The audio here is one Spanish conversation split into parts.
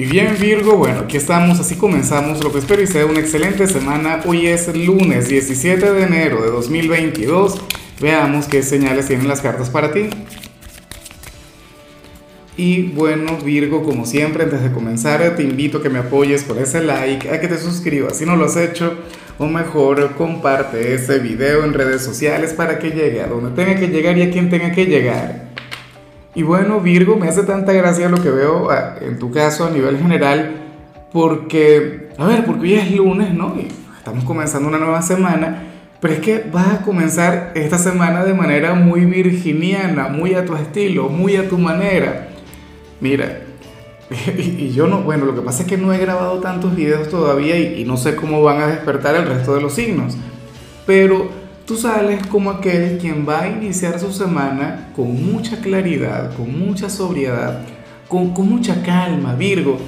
Y bien Virgo, bueno, aquí estamos, así comenzamos lo que espero y sea una excelente semana. Hoy es lunes 17 de enero de 2022. Veamos qué señales tienen las cartas para ti. Y bueno Virgo, como siempre, antes de comenzar te invito a que me apoyes por ese like, a que te suscribas si no lo has hecho, o mejor comparte este video en redes sociales para que llegue a donde tenga que llegar y a quien tenga que llegar. Y bueno, Virgo, me hace tanta gracia lo que veo ah, en tu caso a nivel general, porque, a ver, porque hoy es lunes, ¿no? Y estamos comenzando una nueva semana, pero es que vas a comenzar esta semana de manera muy virginiana, muy a tu estilo, muy a tu manera. Mira, y, yo no, bueno, lo que pasa es que no he grabado tantos videos todavía y, y no sé cómo van a despertar el resto de los signos, pero Tú sales como aquel quien va a iniciar su semana con mucha claridad, con mucha sobriedad, con, mucha calma, Virgo.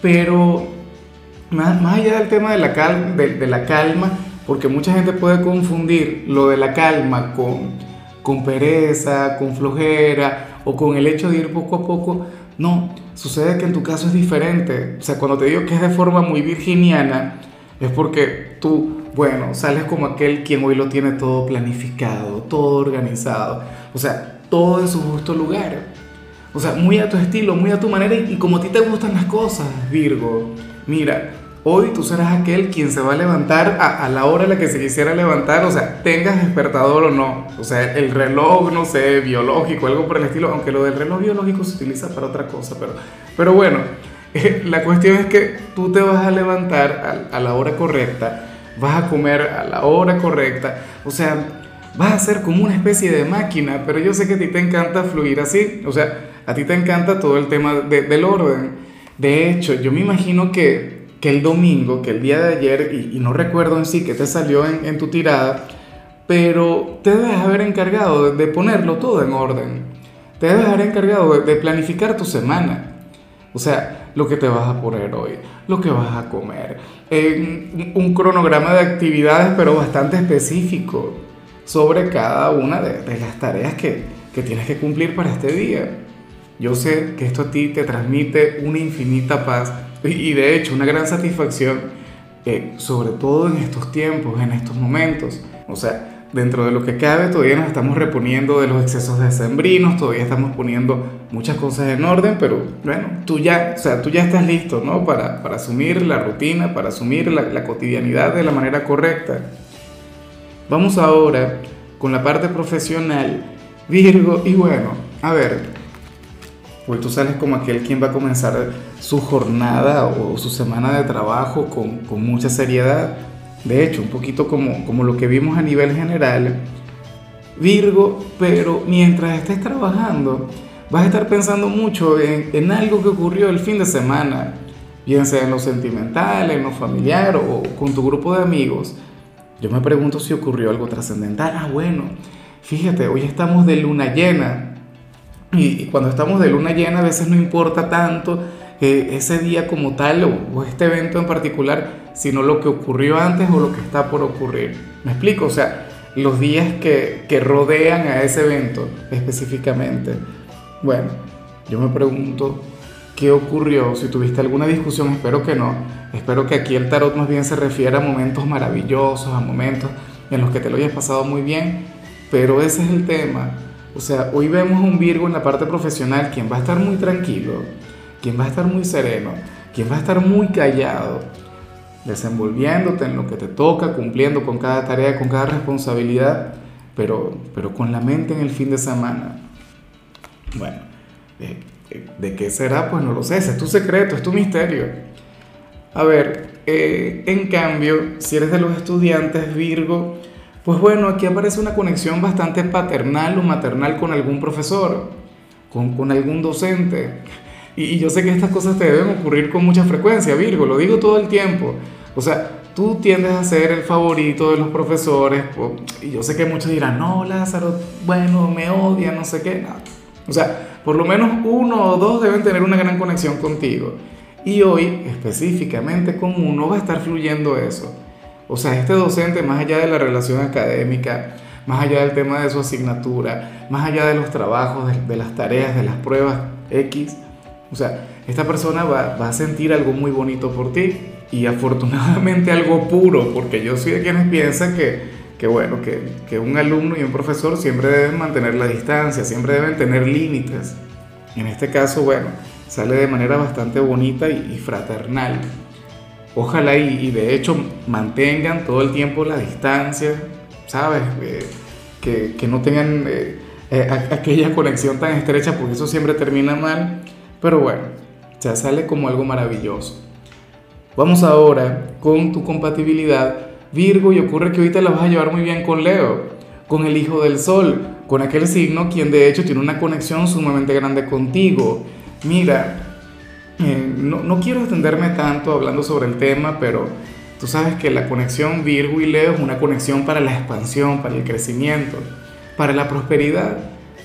Pero más, allá del tema de la, calma, de, la calma, porque mucha gente puede confundir lo de la calma con, con pereza, con flojera o con el hecho de ir poco a poco. No, sucede que en tu caso es diferente. O sea, cuando te digo que es de forma muy virginiana, es porque tú bueno, sales como aquel quien hoy lo tiene todo planificado, todo organizado, o sea, todo en su justo lugar. O sea, muy a tu estilo, muy a tu manera y, como a ti te gustan las cosas, Virgo. Mira, hoy tú serás aquel quien se va a levantar a, la hora en la que se quisiera levantar, o sea, tengas despertador o no. O sea, el reloj, no sé, biológico, algo por el estilo, aunque lo del reloj biológico se utiliza para otra cosa, pero, pero bueno, la cuestión es que tú te vas a levantar a, a la hora correcta vas a comer a la hora correcta, o sea, vas a ser como una especie de máquina, pero yo sé que a ti te encanta fluir así, o sea, a ti te encanta todo el tema del orden. De hecho, yo me imagino que, que, el domingo, que el día de ayer, y, no recuerdo en sí que te salió en, en, tu tirada, pero te debes haber encargado de, ponerlo todo en orden. Te debes haber encargado de planificar tu semana. O sea, lo que te vas a poner hoy, lo que vas a comer. un cronograma de actividades, pero bastante específico sobre cada una de, las tareas que, que tienes que cumplir para este día. Yo sé que esto a ti te transmite una infinita paz y de hecho una gran satisfacción, eh, sobre todo en estos tiempos, en estos momentos. O sea, dentro de lo que cabe, todavía nos estamos reponiendo de los excesos de sembrinos, todavía estamos poniendo muchas cosas en orden, pero bueno, tú ya, o sea, tú ya estás listo, ¿no? Para, para asumir la rutina, para asumir la, la cotidianidad de la manera correcta. Vamos ahora con la parte profesional, Virgo, y bueno, a ver, pues tú sales como aquel quien va a comenzar su jornada o su semana de trabajo con, con mucha seriedad de hecho, un poquito como, como lo que vimos a nivel general, Virgo, pero mientras estés trabajando, vas a estar pensando mucho en, en, algo que ocurrió el fin de semana, bien sea en lo sentimental, en lo familiar o con tu grupo de amigos. Yo me pregunto si ocurrió algo trascendental. Ah, bueno, fíjate, hoy estamos de luna llena. Y, cuando estamos de luna llena a veces no importa tanto ese día como tal o este evento en particular, sino lo que ocurrió antes o lo que está por ocurrir. ¿Me explico? O sea, los días que, que rodean a ese evento específicamente. Bueno, yo me pregunto qué ocurrió, si tuviste alguna discusión, espero que no. Espero que aquí el tarot más bien se refiera a momentos maravillosos, a momentos en los que te lo hayas pasado muy bien, pero ese es el tema. O sea, hoy vemos un Virgo en la parte profesional quien va a estar muy tranquilo, quien va a estar muy sereno, quien va a estar muy callado, desenvolviéndote en lo que te toca, cumpliendo con cada tarea, con cada responsabilidad, pero, pero con la mente en el fin de semana. Bueno, ¿de, qué será? Pues no lo sé, ese es tu secreto, es tu misterio. A ver, eh, en cambio, si eres de los estudiantes Virgo, pues bueno, aquí aparece una conexión bastante paternal o maternal con algún profesor, con, con algún docente. Y, yo sé que estas cosas te deben ocurrir con mucha frecuencia, Virgo, lo digo todo el tiempo. O sea, tú tiendes a ser el favorito de los profesores, y yo sé que muchos dirán, no, Lázaro, bueno, me odia, no sé qué. O sea, por lo menos uno o dos deben tener una gran conexión contigo. Y hoy, específicamente con uno, va a estar fluyendo eso. O sea, este docente, más allá de la relación académica, más allá del tema de su asignatura, más allá de los trabajos, de las tareas, de las pruebas X, o sea, esta persona va, a sentir algo muy bonito por ti y afortunadamente algo puro, porque yo soy de quienes piensan que, que bueno, que, un alumno y un profesor siempre deben mantener la distancia, siempre deben tener límites. En este caso, bueno, sale de manera bastante bonita y, fraternal. Ojalá y, de hecho mantengan todo el tiempo la distancia, ¿sabes? Eh, que, que, no tengan eh, eh, aquella conexión tan estrecha porque eso siempre termina mal. Pero bueno, ya sale como algo maravilloso. Vamos ahora con tu compatibilidad Virgo y ocurre que te la vas a llevar muy bien con Leo, con el Hijo del Sol, con aquel signo quien de hecho tiene una conexión sumamente grande contigo. Mira, eh, no, no quiero extenderme tanto hablando sobre el tema, pero tú sabes que la conexión Virgo y Leo es una conexión para la expansión, para el crecimiento, para la prosperidad.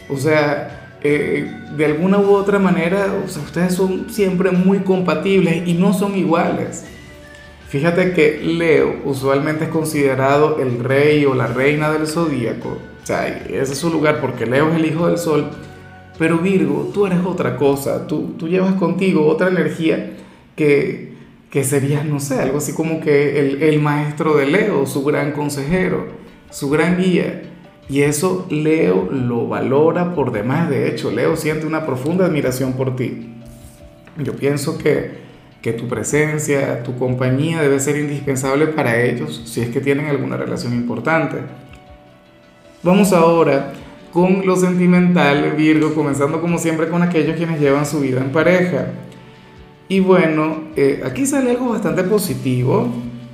O sea, eh, de alguna u otra manera, ustedes son siempre muy compatibles y no son iguales. Fíjate que Leo usualmente es considerado el rey o la reina del zodíaco. O sea, ese es su lugar porque Leo es el hijo del sol. Pero Virgo, tú eres otra cosa. Tú, tú llevas contigo otra energía que, que sería, no sé, algo así como que el, el maestro de Leo, su gran consejero, su gran guía. Y eso Leo lo valora por demás. De hecho, Leo siente una profunda admiración por ti. Yo pienso que, que tu presencia, tu compañía debe ser indispensable para ellos si es que tienen alguna relación importante. Vamos ahora con lo sentimental, Virgo, comenzando como siempre con aquellos quienes llevan su vida en pareja. Y bueno, eh, aquí sale algo bastante positivo,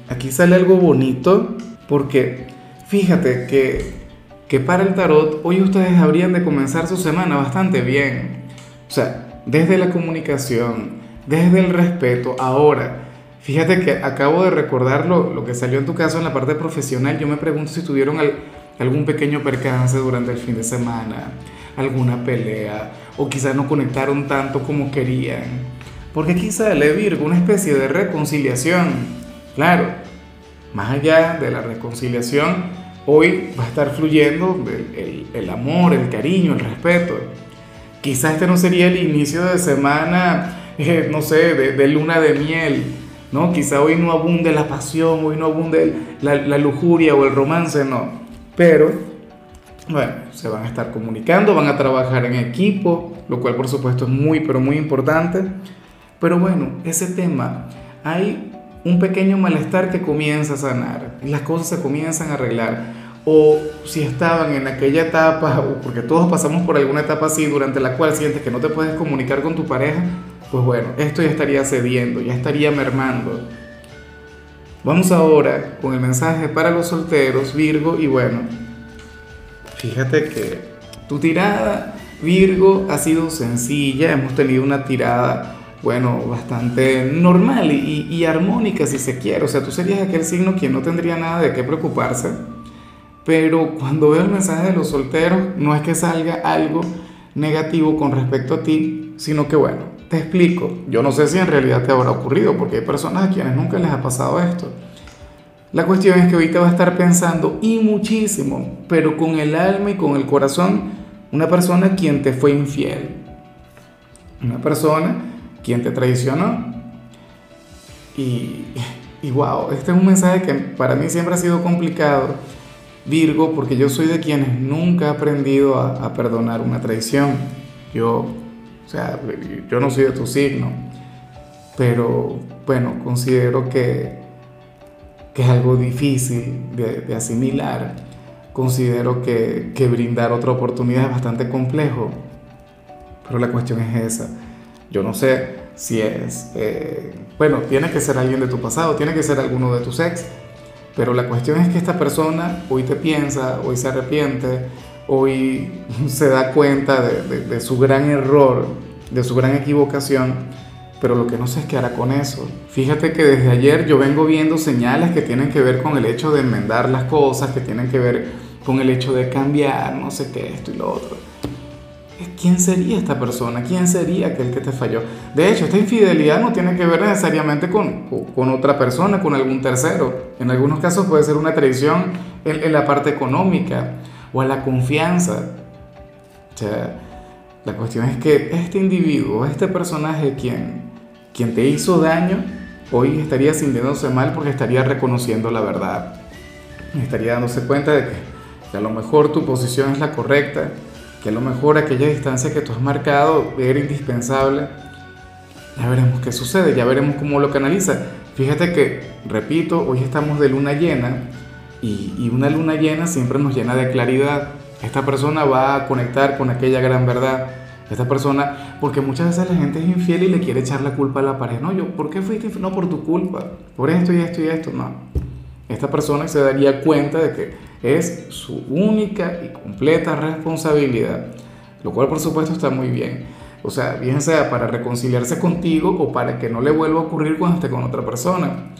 aquí sale algo bonito, porque fíjate que que para el tarot hoy ustedes habrían de comenzar su semana bastante bien. O sea, desde la comunicación, desde el respeto. Ahora, fíjate que acabo de recordar lo, que salió en tu caso en la parte profesional. Yo me pregunto si tuvieron algún pequeño percance durante el fin de semana, alguna pelea, o quizás no conectaron tanto como querían. Porque aquí sale Virgo una especie de reconciliación. Claro, más allá de la reconciliación, hoy va a estar fluyendo el, amor, el cariño, el respeto. Quizás este no sería el inicio de semana, eh, no sé, de, luna de miel, ¿no? Quizá hoy no abunde la pasión, hoy no abunde la, la lujuria o el romance, no. Pero, bueno, se van a estar comunicando, van a trabajar en equipo, lo cual por supuesto es muy, pero muy importante. Pero bueno, ese tema, hay un pequeño malestar que comienza a sanar, las cosas se comienzan a arreglar. O si estaban en aquella etapa, o porque todos pasamos por alguna etapa así, durante la cual sientes que no te puedes comunicar con tu pareja, pues bueno, esto ya estaría cediendo, ya estaría mermando. Vamos ahora con el mensaje para los solteros, Virgo, y bueno, fíjate que tu tirada, Virgo, ha sido sencilla, hemos tenido una tirada bueno, bastante normal y, armónica si se quiere. O sea, tú serías aquel signo quien no tendría nada de qué preocuparse. Pero cuando veo el mensaje de los solteros, no es que salga algo negativo con respecto a ti, sino que bueno, te explico. Yo no sé si en realidad te habrá ocurrido, porque hay personas a quienes nunca les ha pasado esto. La cuestión es que ahorita va a estar pensando y muchísimo, pero con el alma y con el corazón, una persona quien te fue infiel. Una persona quién te traicionó. Y, y wow, este es un mensaje que para mí siempre ha sido complicado, Virgo, porque yo soy de quienes nunca he aprendido a, perdonar una traición. Yo, o sea, yo no soy de tu signo, pero bueno, considero que, que es algo difícil de, de asimilar. Considero que, que brindar otra oportunidad es bastante complejo, pero la cuestión es esa yo no sé si es, eh, bueno, tiene que ser alguien de tu pasado, tiene que ser alguno de tus ex, pero la cuestión es que esta persona hoy te piensa, hoy se arrepiente, hoy se da cuenta de, su gran error, de su gran equivocación, pero lo que no sé es qué hará con eso. Fíjate que desde ayer yo vengo viendo señales que tienen que ver con el hecho de enmendar las cosas, que tienen que ver con el hecho de cambiar, no sé qué, esto y lo otro. ¿Quién sería esta persona? ¿Quién sería aquel que te falló? De hecho, esta infidelidad no tiene que ver necesariamente con, con otra persona, con algún tercero. En algunos casos puede ser una traición en, la parte económica o a la confianza. O sea, La cuestión es que este individuo, este personaje quien, quien te hizo daño, hoy estaría sintiéndose mal porque estaría reconociendo la verdad. Estaría dándose cuenta de que, a lo mejor tu posición es la correcta, que a lo mejor aquella distancia que tú has marcado era indispensable. Ya veremos qué sucede, ya veremos cómo lo canaliza. Fíjate que, repito, hoy estamos de luna llena y, y una luna llena siempre nos llena de claridad. Esta persona va a conectar con aquella gran verdad. Esta persona, porque muchas veces la gente es infiel y le quiere echar la culpa a la pareja. No, yo, ¿por qué fuiste infiel? No, por tu culpa. Por esto y esto y esto. No. Esta persona se daría cuenta de que es su única y completa responsabilidad. Lo cual, por supuesto, está muy bien. O sea, bien sea para reconciliarse contigo o para que no le vuelva a ocurrir cuando esté con otra persona.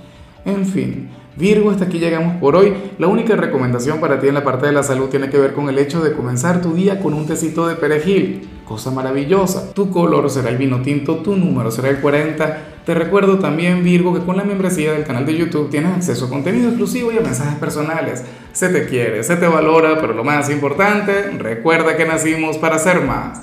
En fin, Virgo, hasta aquí llegamos por hoy. La única recomendación para ti en la parte de la salud tiene que ver con el hecho de comenzar tu día con un tecito de perejil. Cosa maravillosa. Tu color será el vino tinto, tu número será el 40. Te recuerdo también, Virgo, que con la membresía del canal de YouTube tienes acceso a contenido exclusivo y a mensajes personales. Se te quiere, se te valora, pero lo más importante, recuerda que nacimos para ser más.